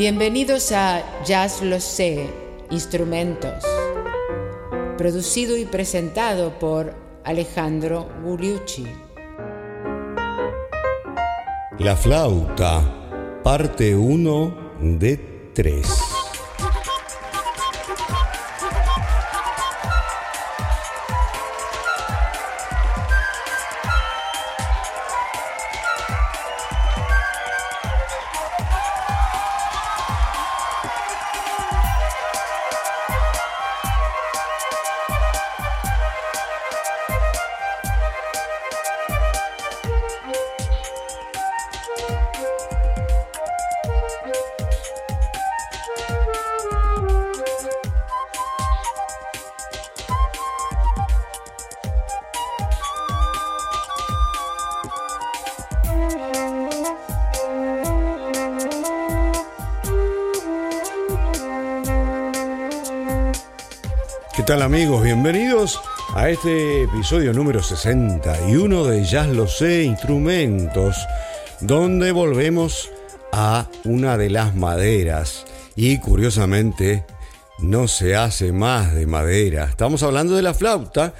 Bienvenidos a Jazz Lo Sé, Instrumentos, producido y presentado por Alejandro Gugliucci. La flauta, parte 1 de 3. Tal amigos? Bienvenidos a este episodio número 61 de Jazz Lo Sé Instrumentos, donde volvemos a una de las maderas y curiosamente no se hace más de madera. Estamos hablando de la flauta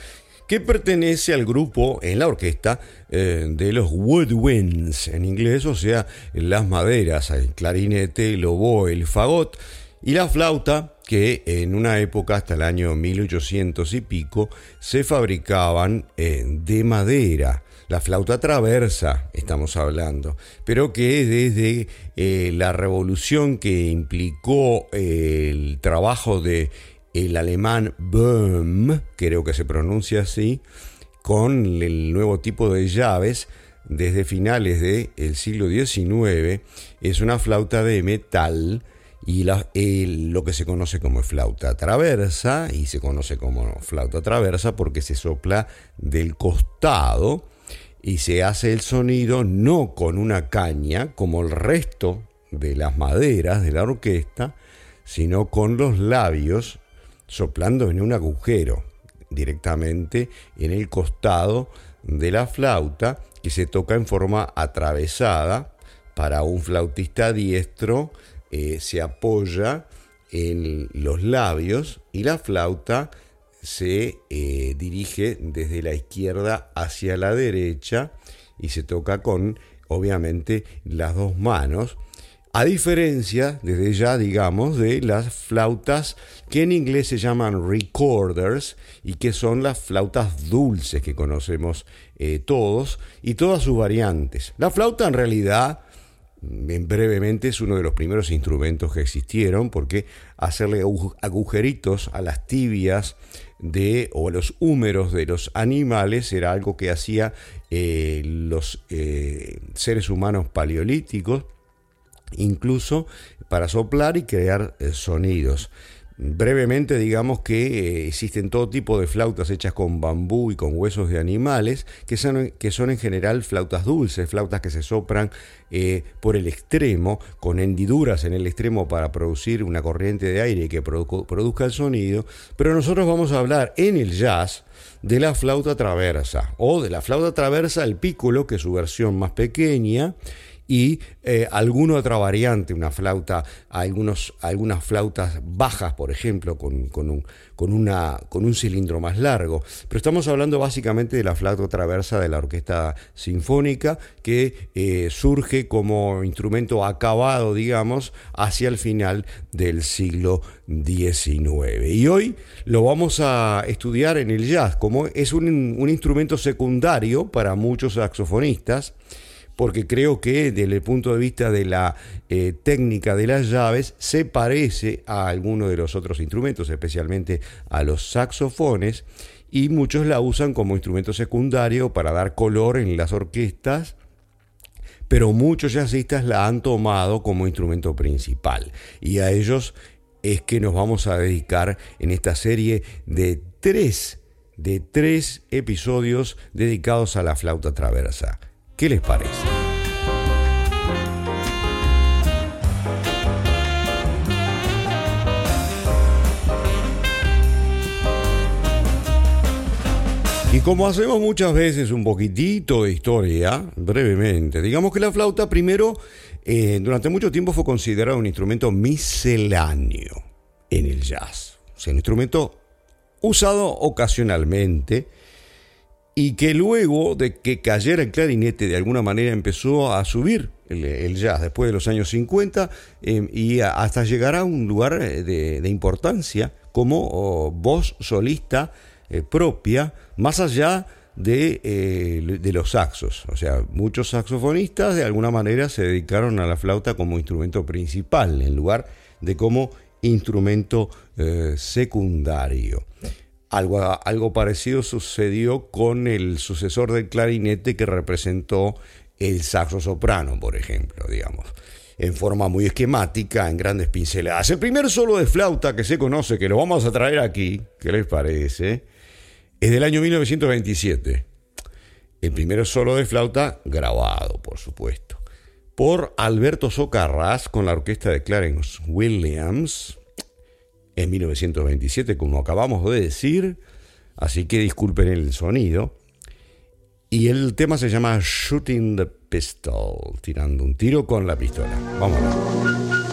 que pertenece al grupo en la orquesta eh, de los woodwinds en inglés, o sea, las maderas, el clarinete, el oboe, el fagot y la flauta que en una época hasta el año 1800 y pico se fabricaban eh, de madera. La flauta traversa, estamos hablando, pero que desde eh, la revolución que implicó eh, el trabajo de el alemán Böhm, creo que se pronuncia así, con el nuevo tipo de llaves, desde finales del siglo XIX, es una flauta de metal y lo que se conoce como flauta traversa, y se conoce como flauta traversa porque se sopla del costado y se hace el sonido no con una caña como el resto de las maderas de la orquesta, sino con los labios soplando en un agujero directamente en el costado de la flauta que se toca en forma atravesada para un flautista diestro eh, se apoya en los labios y la flauta se eh, dirige desde la izquierda hacia la derecha y se toca con obviamente las dos manos a diferencia, desde ya digamos, de las flautas que en inglés se llaman recorders y que son las flautas dulces que conocemos eh, todos y todas sus variantes. La flauta en realidad brevemente es uno de los primeros instrumentos que existieron porque hacerle agujeritos a las tibias de o a los húmeros de los animales era algo que hacía eh, los eh, seres humanos paleolíticos incluso para soplar y crear eh, sonidos Brevemente digamos que eh, existen todo tipo de flautas hechas con bambú y con huesos de animales, que son, que son en general flautas dulces, flautas que se sopran eh, por el extremo, con hendiduras en el extremo para producir una corriente de aire que produzca el sonido, pero nosotros vamos a hablar en el jazz de la flauta traversa, o de la flauta traversa el pícolo, que es su versión más pequeña, y eh, alguna otra variante, una flauta, algunos, algunas flautas bajas, por ejemplo, con, un, con, una, con un cilindro más largo. Pero estamos hablando básicamente de la flauta traversa de la orquesta sinfónica, que eh, surge como instrumento acabado, digamos, hacia el final del siglo XIX. Y hoy lo vamos a estudiar en el jazz, como es un instrumento secundario para muchos saxofonistas porque creo que desde el punto de vista de la eh, técnica de las llaves se parece a alguno de los otros instrumentos, especialmente a los saxofones, y muchos la usan como instrumento secundario para dar color en las orquestas pero muchos jazzistas la han tomado como instrumento principal y a ellos es que nos vamos a dedicar en esta serie de tres, de tres episodios dedicados a la flauta traversa. ¿Qué les parece? Y como hacemos muchas veces un poquitito de historia, brevemente, digamos que la flauta primero eh, durante mucho tiempo fue considerado un instrumento misceláneo en el jazz. O sea, un instrumento usado ocasionalmente y que luego de que cayera el clarinete de alguna manera empezó a subir el, jazz después de los años 50 em, y hasta llegar a un lugar eh, de, importancia como oh, voz solista eh, propia, más allá de, eh, de, los saxos. O sea, muchos saxofonistas de alguna manera se dedicaron a la flauta como instrumento principal en lugar de como instrumento secundario. Algo, algo parecido sucedió con el sucesor del clarinete que representó el saxo soprano, por ejemplo, digamos, en forma muy esquemática, en grandes pinceladas. El primer solo de flauta que se conoce, que lo vamos a traer aquí, ¿qué les parece? Es del año 1927. El primer solo de flauta grabado, por supuesto, por Alberto Socarrás con la orquesta de Clarence Williams, en 1927, como acabamos de decir, así que disculpen el sonido. Y el tema se llama Shooting the Pistol, tirando un tiro con la pistola. Vamos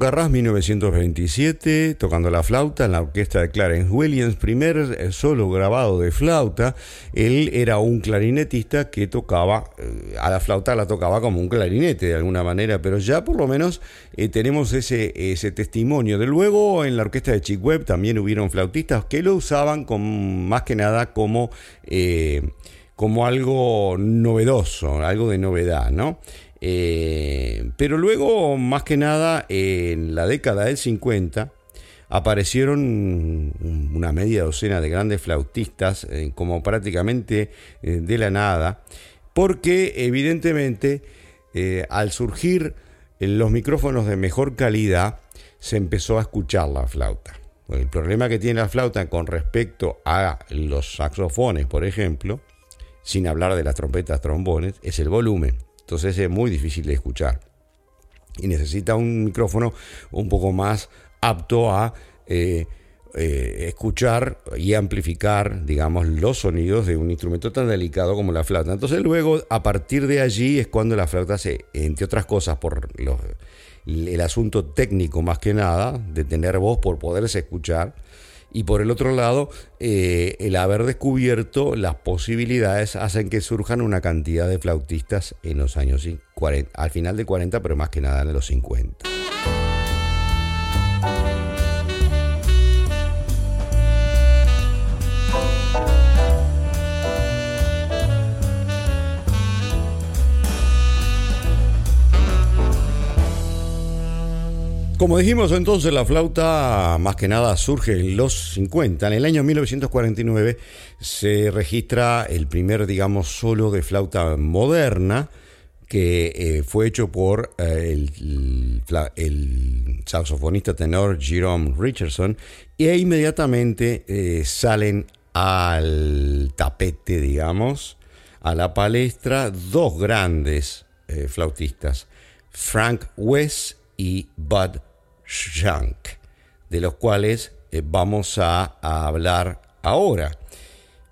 Socarrás, 1927, tocando la flauta en la orquesta de Clarence Williams, primer eh, solo grabado de flauta. Él era un clarinetista que tocaba, eh, a la flauta la tocaba como un clarinete de alguna manera, pero ya por lo menos eh, tenemos ese, testimonio. De luego en la orquesta de Chick Webb también hubieron flautistas que lo usaban más que nada como, como algo novedoso, algo de novedad, ¿no? Eh, pero luego, más que nada, en la década del 50, aparecieron una media docena de grandes flautistas, eh, como prácticamente eh, de la nada, porque evidentemente al surgir los micrófonos de mejor calidad, se empezó a escuchar la flauta. el problema que tiene la flauta con respecto a los saxofones, por ejemplo, sin hablar de las trompetas, trombones, es el volumen. Entonces es muy difícil de escuchar. Y necesita un micrófono un poco más apto a eh, eh, escuchar y amplificar, digamos, los sonidos de un instrumento tan delicado como la flauta. Entonces luego, a partir de allí es cuando la flauta se, entre otras cosas, por el asunto técnico más que nada, de tener voz por poderse escuchar, y por el otro lado, eh, el haber descubierto las posibilidades hacen que surjan una cantidad de flautistas en los años 40, al final de 40, pero más que nada en los 50. Como dijimos entonces, la flauta más que nada surge en los 50. En el año 1949 se registra el primer, digamos, solo de flauta moderna que eh, fue hecho por eh, el, saxofonista tenor Jerome Richardson e inmediatamente eh, salen al tapete, digamos, a la palestra dos grandes flautistas, Frank West y Bud Shank, de los cuales eh, vamos a, hablar ahora.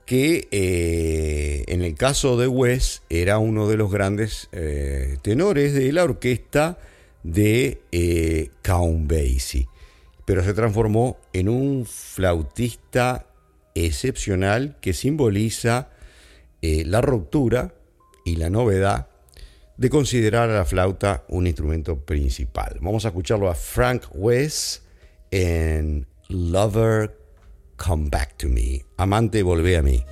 Que eh, en el caso de Wes era uno de los grandes eh, tenores de la orquesta de Count Basie, pero se transformó en un flautista excepcional que simboliza la ruptura y la novedad de considerar a la flauta un instrumento principal. Vamos a escucharlo a Frank West en Lover Come Back to Me. Amante, volvé a mí.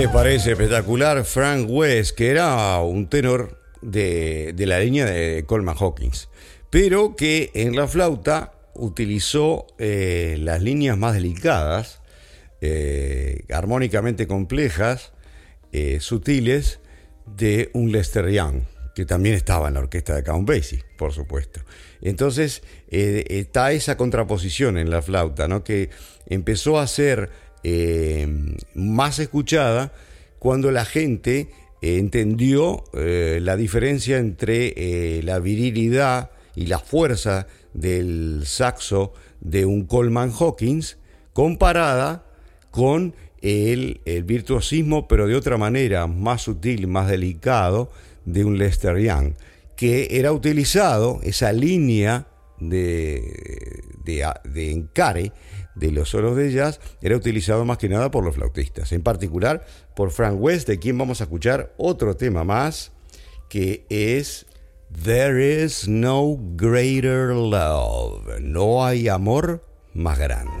Les parece espectacular Frank West, que era un tenor de, la línea de Coleman Hawkins, pero que en la flauta utilizó eh, las líneas más delicadas, eh, armónicamente complejas, eh, sutiles, de un Lester Young, que también estaba en la orquesta de Count Basie, por supuesto. Entonces está esa contraposición en la flauta, ¿no? que empezó a ser más escuchada cuando la gente entendió eh, la diferencia entre eh, la virilidad y la fuerza del saxo de un Coleman Hawkins comparada con el, el, virtuosismo, pero de otra manera, más sutil, más delicado, de un Lester Young, que era utilizado, esa línea de, de, de encare, de los solos de jazz era utilizado más que nada por los flautistas, en particular por Frank West, de quien vamos a escuchar otro tema más, que es There is no greater love, no hay amor más grande.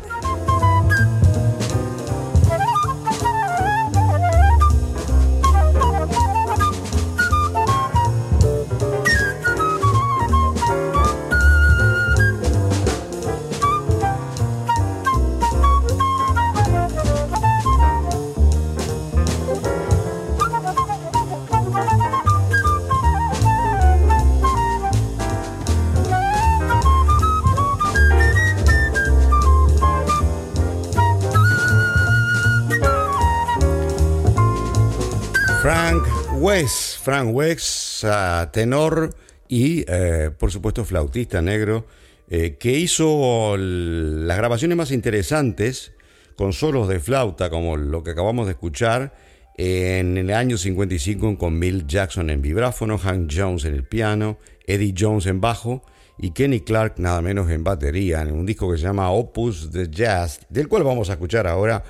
Frank Wex, tenor y eh, por supuesto flautista negro, eh, que hizo las grabaciones más interesantes con solos de flauta, como lo que acabamos de escuchar, en el año 55 con Bill Jackson en vibráfono, Hank Jones en el piano, Eddie Jones en bajo y Kenny Clark nada menos en batería, en un disco que se llama Opus the Jazz, del cual vamos a escuchar ahora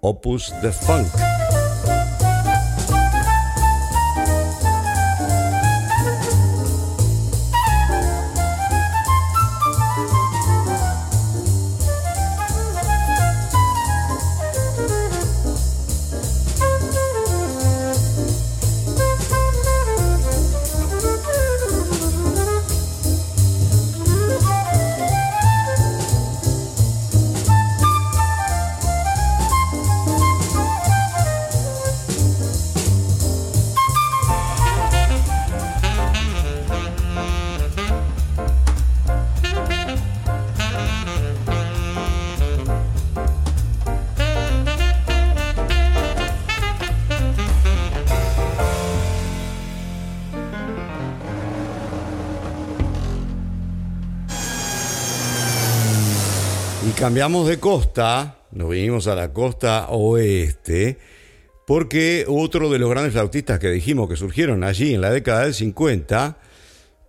Opus the Funk. Cambiamos de costa, nos vinimos a la costa oeste, porque otro de los grandes flautistas que dijimos que surgieron allí en la década del 50,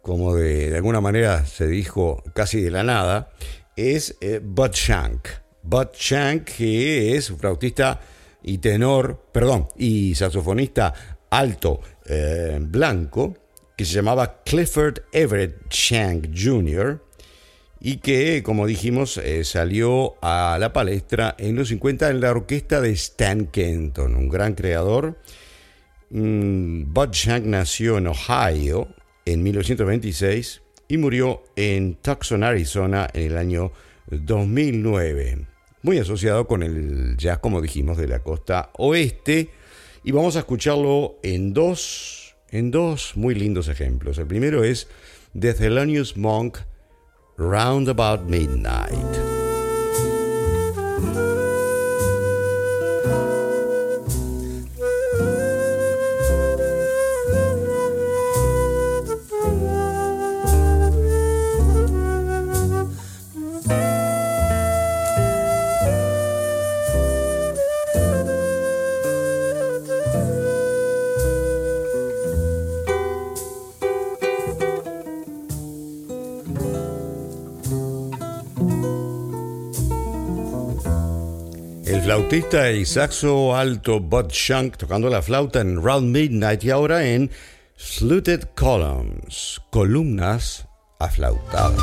como de, alguna manera se dijo casi de la nada, es eh, Bud Shank. Bud Shank, que es un flautista y tenor, perdón, y saxofonista alto eh, blanco, que se llamaba Clifford Everett Shank Jr., y que, como dijimos, eh, salió a la palestra en los 50 en la orquesta de Stan Kenton, un gran creador. Mm, Bud Shank nació en Ohio en 1926 y murió en Tucson, Arizona en el año 2009. Muy asociado con el jazz, como dijimos, de la costa oeste. Y vamos a escucharlo en dos, en dos muy lindos ejemplos. El primero es The Thelonious Monk round about midnight. Flautista y saxo alto Bud Shank tocando la flauta en Round Midnight y ahora en Fluted Columns, columnas aflautadas.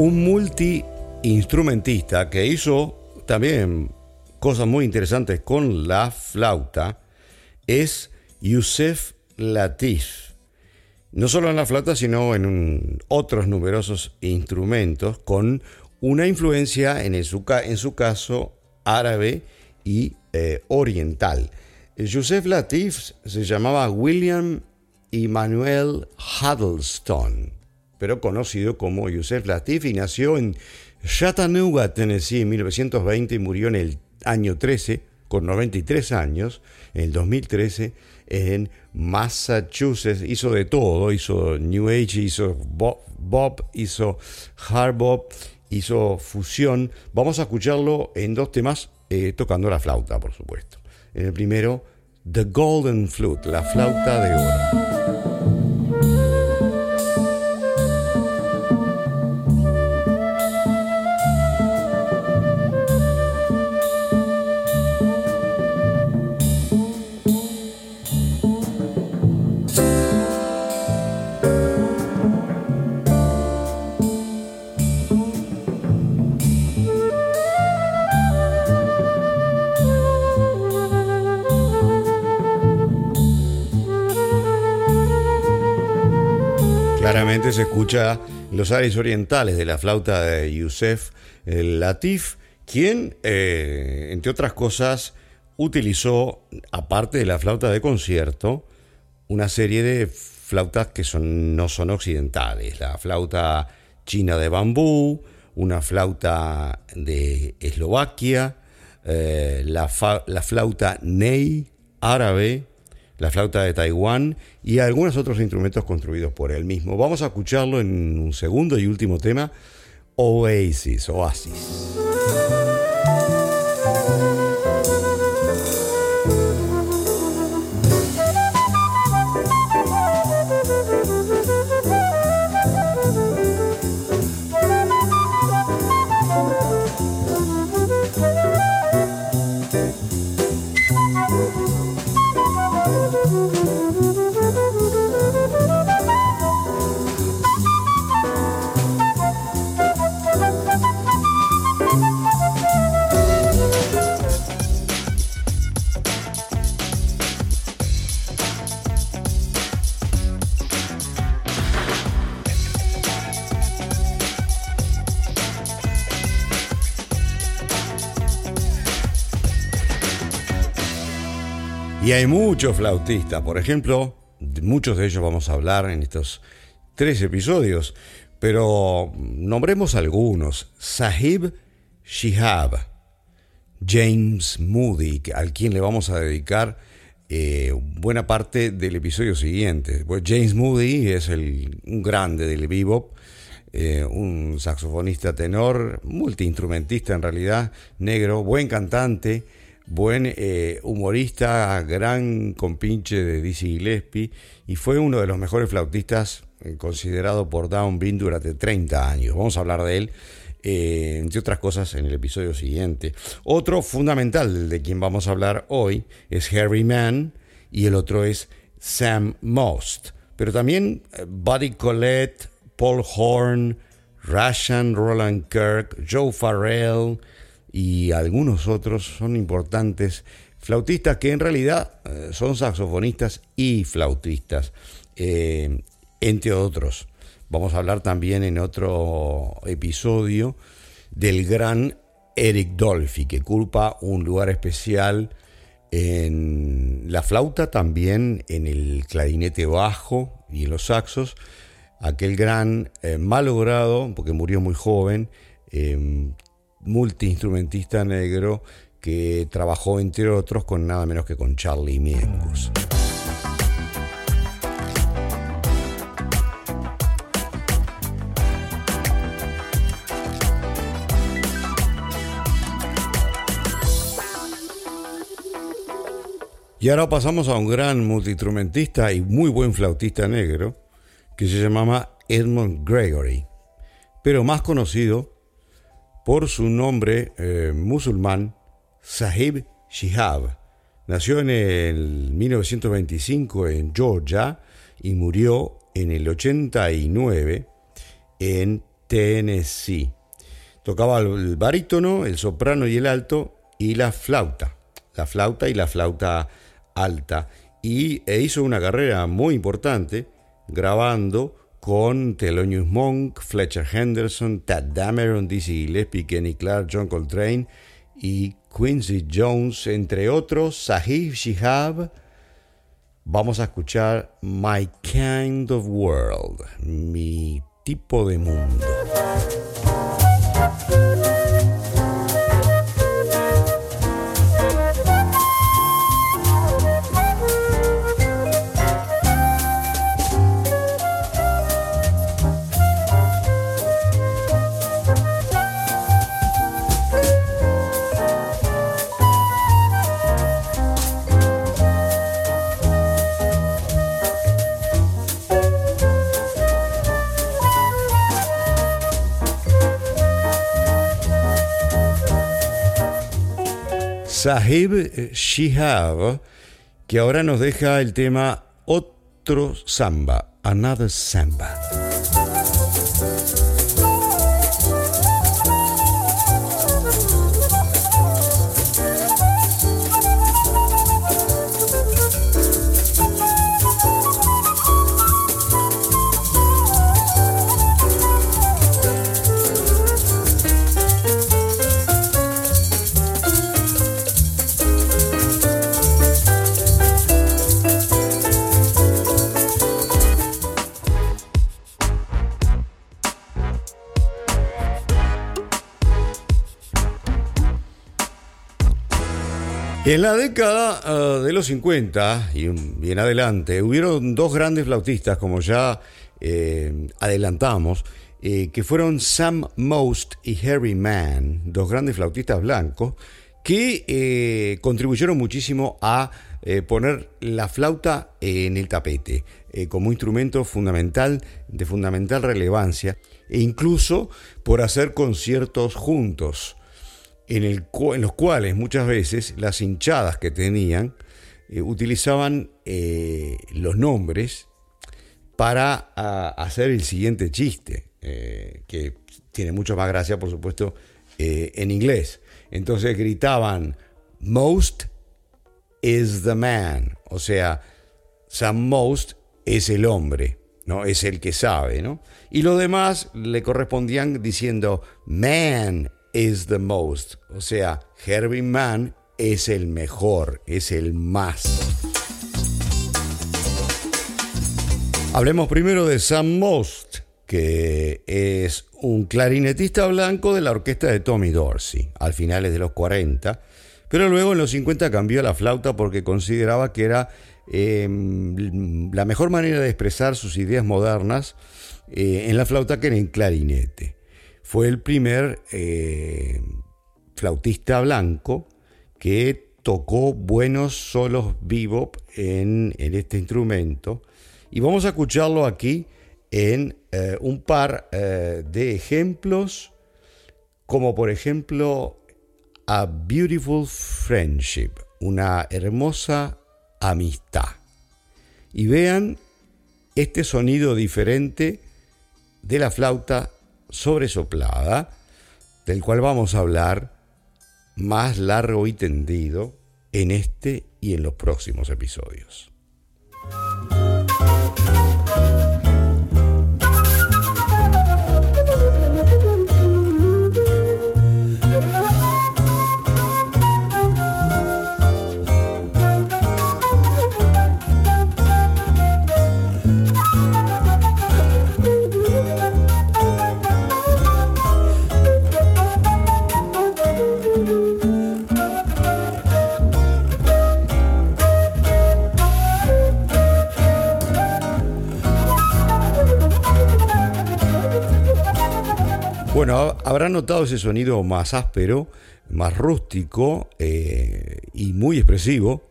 Un multi-instrumentista que hizo también cosas muy interesantes con la flauta es Yusef Latif. No solo en la flauta, sino en otros numerosos instrumentos con una influencia en, su, caso árabe y eh, oriental. Yusef Latif se llamaba William Emmanuel Huddleston, pero conocido como Yusef Latif y nació en Chattanooga, Tennessee, en 1920 y murió en el año 13, con 93 años, en el 2013, en Massachusetts. Hizo de todo, hizo New Age, hizo Bob, hizo Hard Bop, hizo fusión. Vamos a escucharlo en dos temas, eh, tocando la flauta, por supuesto. En el primero, The Golden Flute, la flauta de oro. Se escucha los aires orientales de la flauta de Yusef Latif, quien, eh, entre otras cosas, utilizó, aparte de la flauta de concierto, una serie de flautas que no son occidentales. La flauta china de bambú, una flauta de Eslovaquia, eh, la, la flauta ney árabe, la flauta de Taiwán y algunos otros instrumentos construidos por él mismo. Vamos a escucharlo en un segundo y último tema, Oasis, Oasis. Y hay muchos flautistas, por ejemplo, muchos de ellos vamos a hablar en estos tres episodios, pero nombremos algunos. Sahib Shihab, James Moody, al quien le vamos a dedicar eh, buena parte del episodio siguiente. Pues James Moody es el, un grande del bebop, eh, un saxofonista tenor, multiinstrumentista en realidad, negro, buen cantante buen eh, humorista, gran compinche de Dizzy Gillespie y fue uno de los mejores flautistas eh, considerado por Downbeat durante 30 años. Vamos a hablar de él, eh, entre otras cosas, en el episodio siguiente. Otro fundamental de quien vamos a hablar hoy es Harry Mann y el otro es Sam Most. Pero también Buddy Collette, Paul Horn, Russian Roland Kirk, Joe Farrell, y algunos otros son importantes flautistas que en realidad eh, son saxofonistas y flautistas, eh, entre otros. Vamos a hablar también en otro episodio del gran Eric Dolphy, que culpa un lugar especial en la flauta, también en el clarinete bajo y en los saxos. Aquel gran eh, malogrado, porque murió muy joven, multiinstrumentista negro que trabajó entre otros con nada menos que con Charlie Mingus. Y ahora pasamos a un gran multiinstrumentista y muy buen flautista negro que se llamaba Edmund Gregory, pero más conocido por su nombre eh, musulmán, Sahib Shihab. Nació en el 1925 en Georgia y murió en el 89 en Tennessee. Tocaba el barítono, el soprano y el alto y la flauta. La flauta y la flauta alta. Y e hizo una carrera muy importante grabando con Thelonious Monk, Fletcher Henderson, Tad Dameron, Dizzy Gillespie, Kenny Clark, John Coltrane y Quincy Jones, entre otros, Sahib Shihab. Vamos a escuchar My Kind of World, mi tipo de mundo. Sahib Shihab, que ahora nos deja el tema Otro Samba, Another Samba. En la década eh, de los 50 y bien adelante, hubieron dos grandes flautistas, como ya eh, adelantamos, eh, que fueron Sam Most y Harry Mann, dos grandes flautistas blancos, que contribuyeron muchísimo a poner la flauta en el tapete como instrumento fundamental, de fundamental relevancia, e incluso por hacer conciertos juntos en, los cuales muchas veces las hinchadas que tenían eh, utilizaban eh, los nombres para hacer el siguiente chiste, eh, que tiene mucho más gracia, por supuesto, en inglés. Entonces gritaban, Most is the man, o sea, Sam Most es el hombre, ¿no? Es el que sabe, ¿no? Y los demás le correspondían diciendo, Man is the most. O sea, Herbie Mann es el mejor, es el más. Hablemos primero de Sam Most, que es un clarinetista blanco de la orquesta de Tommy Dorsey, al finales de los 40, pero luego en los 50 cambió la flauta porque consideraba que era em, la mejor manera de expresar sus ideas modernas eh, en la flauta que en el clarinete. Fue el primer eh, flautista blanco que tocó buenos solos bebop en, este instrumento. Y vamos a escucharlo aquí en eh, un par eh, de ejemplos, como por ejemplo A Beautiful Friendship, una hermosa amistad. Y vean este sonido diferente de la flauta sobresoplada, del cual vamos a hablar más largo y tendido en este y en los próximos episodios. Bueno, habrán notado ese sonido más áspero, más rústico eh, y muy expresivo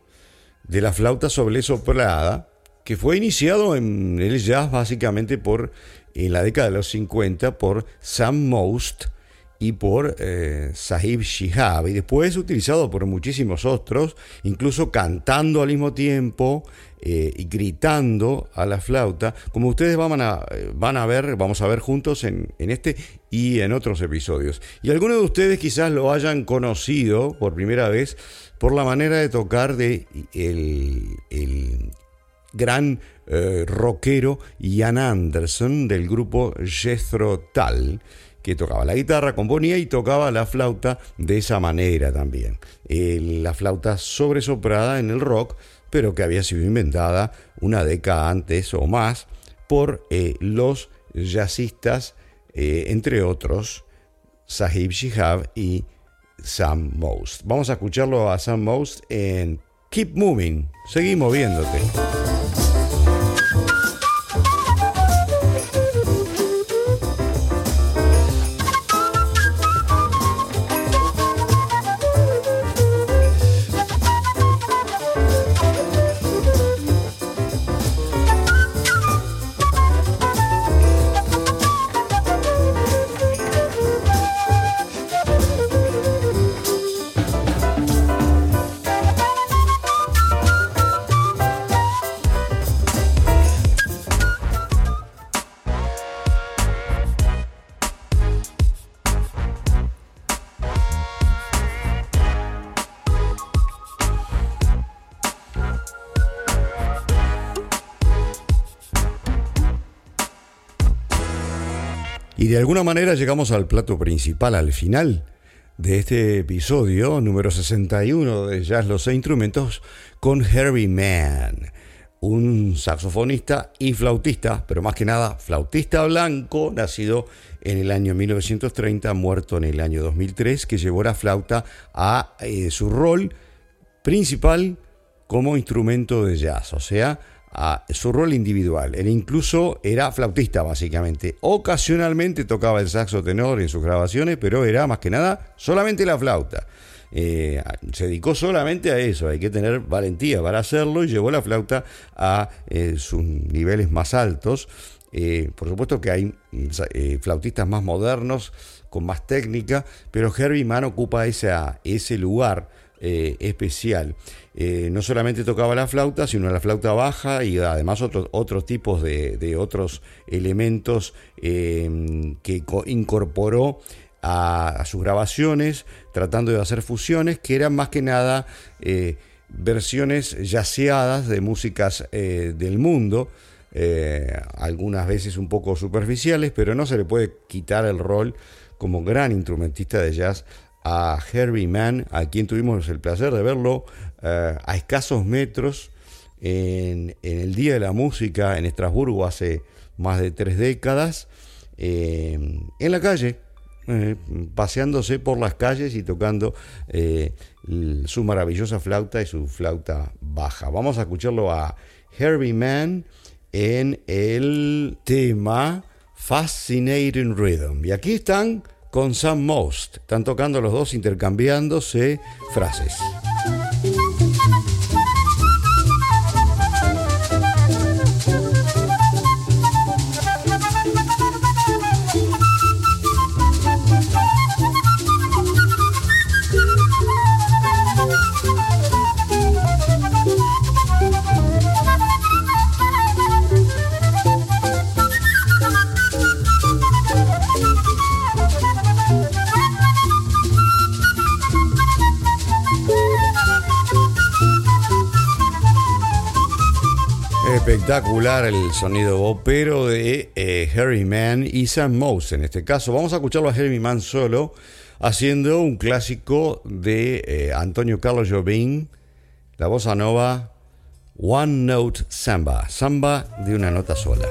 de la flauta soplada, que fue iniciado en el jazz básicamente por en la década de los 50 por Sam Most y por eh, Sahib Shihab, y después utilizado por muchísimos otros, incluso cantando al mismo tiempo eh, y gritando a la flauta, como ustedes van a, van a ver, vamos a ver juntos en, este y en otros episodios. Y algunos de ustedes quizás lo hayan conocido por primera vez por la manera de tocar de el, gran eh, rockero Ian Anderson del grupo Jethro Tull que tocaba la guitarra, componía y tocaba la flauta de esa manera también. la flauta sobresoprada en el rock, pero que había sido inventada una década antes o más por eh, los jazzistas, eh, entre otros, Sahib Shihab y Sam Most. Vamos a escucharlo a Sam Most en Keep Moving. Seguí moviéndote. Alguna manera llegamos al plato principal, al final de este episodio número 61 de Jazz Los Seis Instrumentos con Herbie Mann, un saxofonista y flautista, pero más que nada flautista blanco, nacido en el año 1930, muerto en el año 2003, que llevó la flauta a eh, su rol principal como instrumento de jazz, o sea, a su rol individual. Él incluso era flautista, básicamente. Ocasionalmente tocaba el saxo tenor en sus grabaciones, pero era más que nada solamente la flauta. Eh, se dedicó solamente a eso, hay que tener valentía para hacerlo y llevó la flauta a eh, sus niveles más altos. Eh, por supuesto que hay flautistas más modernos, con más técnica, pero Herbie Mann ocupa ese lugar especial. Eh, no solamente tocaba la flauta, sino la flauta baja y además otros tipos de, otros elementos em, que incorporó a, sus grabaciones, tratando de hacer fusiones que eran más que nada eh, versiones yaceadas de músicas eh, del mundo. algunas veces un poco superficiales, pero no se le puede quitar el rol como gran instrumentista de jazz a Herbie Mann, a quien tuvimos el placer de verlo eh, a escasos metros en, el Día de la Música en Estrasburgo hace más de tres décadas, eh, en la calle, eh, paseándose por las calles y tocando su maravillosa flauta y su flauta baja. Vamos a escucharlo a Herbie Mann en el tema Fascinating Rhythm. Y aquí están con Sam Most. Están tocando los dos intercambiándose frases. Espectacular el sonido pero de eh, Harry Mann y Sam Mouse en este caso. Vamos a escucharlo a Harry Mann solo haciendo un clásico de eh, Antonio Carlos Jobim, la bossa nova One Note Samba, samba de una nota sola.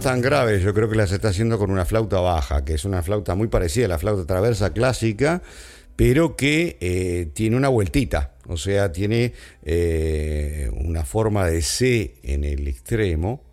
Tan graves yo creo que las está haciendo con una flauta baja, que es una flauta muy parecida a la flauta traversa clásica, pero que eh, tiene una vueltita, o sea, tiene eh, una forma de C en el extremo,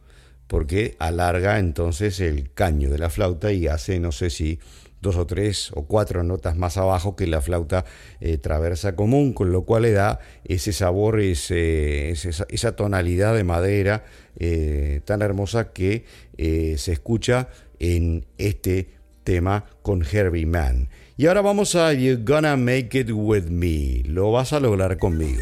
porque alarga entonces el caño de la flauta y hace, no sé si dos o tres o cuatro notas más abajo que la flauta eh, traversa común, con lo cual le da ese sabor, ese, esa, tonalidad de madera eh, tan hermosa que eh, se escucha en este tema con Herbie Mann. Y ahora vamos a You're Gonna Make It With Me, lo vas a lograr conmigo.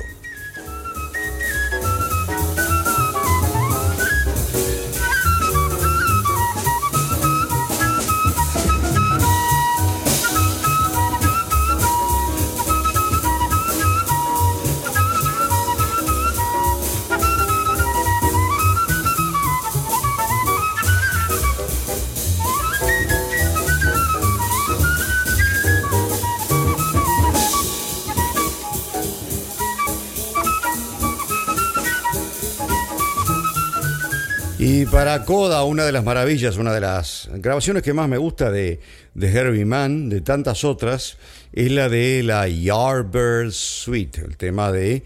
Y para Coda, una de las maravillas, una de las grabaciones que más me gusta de, de Herbie Mann, de tantas otras, es la de la Yardbird Suite, el tema de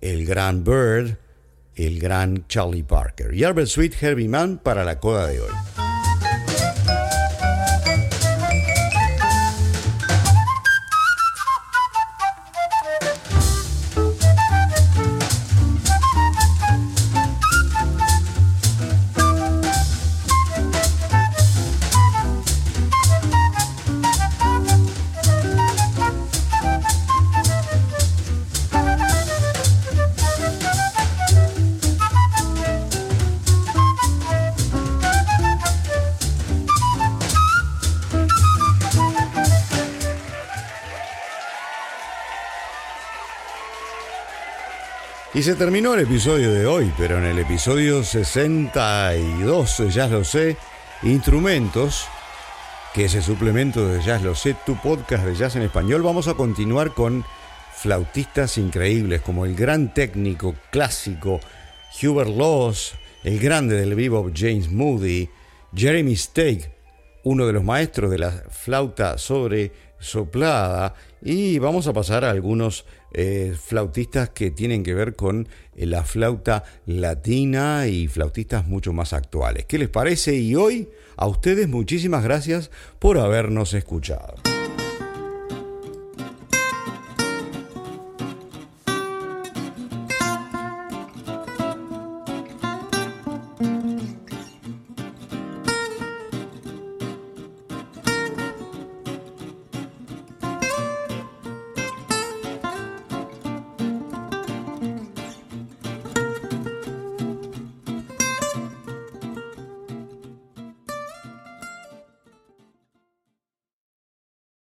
el gran Bird, el gran Charlie Parker. Yardbird Suite, Herbie Mann para la Coda de hoy. Y se terminó el episodio de hoy, pero en el episodio 62 Ya Lo Sé, Instrumentos, que es el suplemento de Jazz Lo Sé, tu podcast de jazz en español, vamos a continuar con flautistas increíbles como el gran técnico clásico Hubert Laws, el grande del bebop James Moody, Jeremy Stake, uno de los maestros de la flauta sobre soplada, y vamos a pasar a algunos eh, flautistas que tienen que ver con eh, la flauta latina y flautistas mucho más actuales. ¿Qué les parece? Y hoy a ustedes muchísimas gracias por habernos escuchado.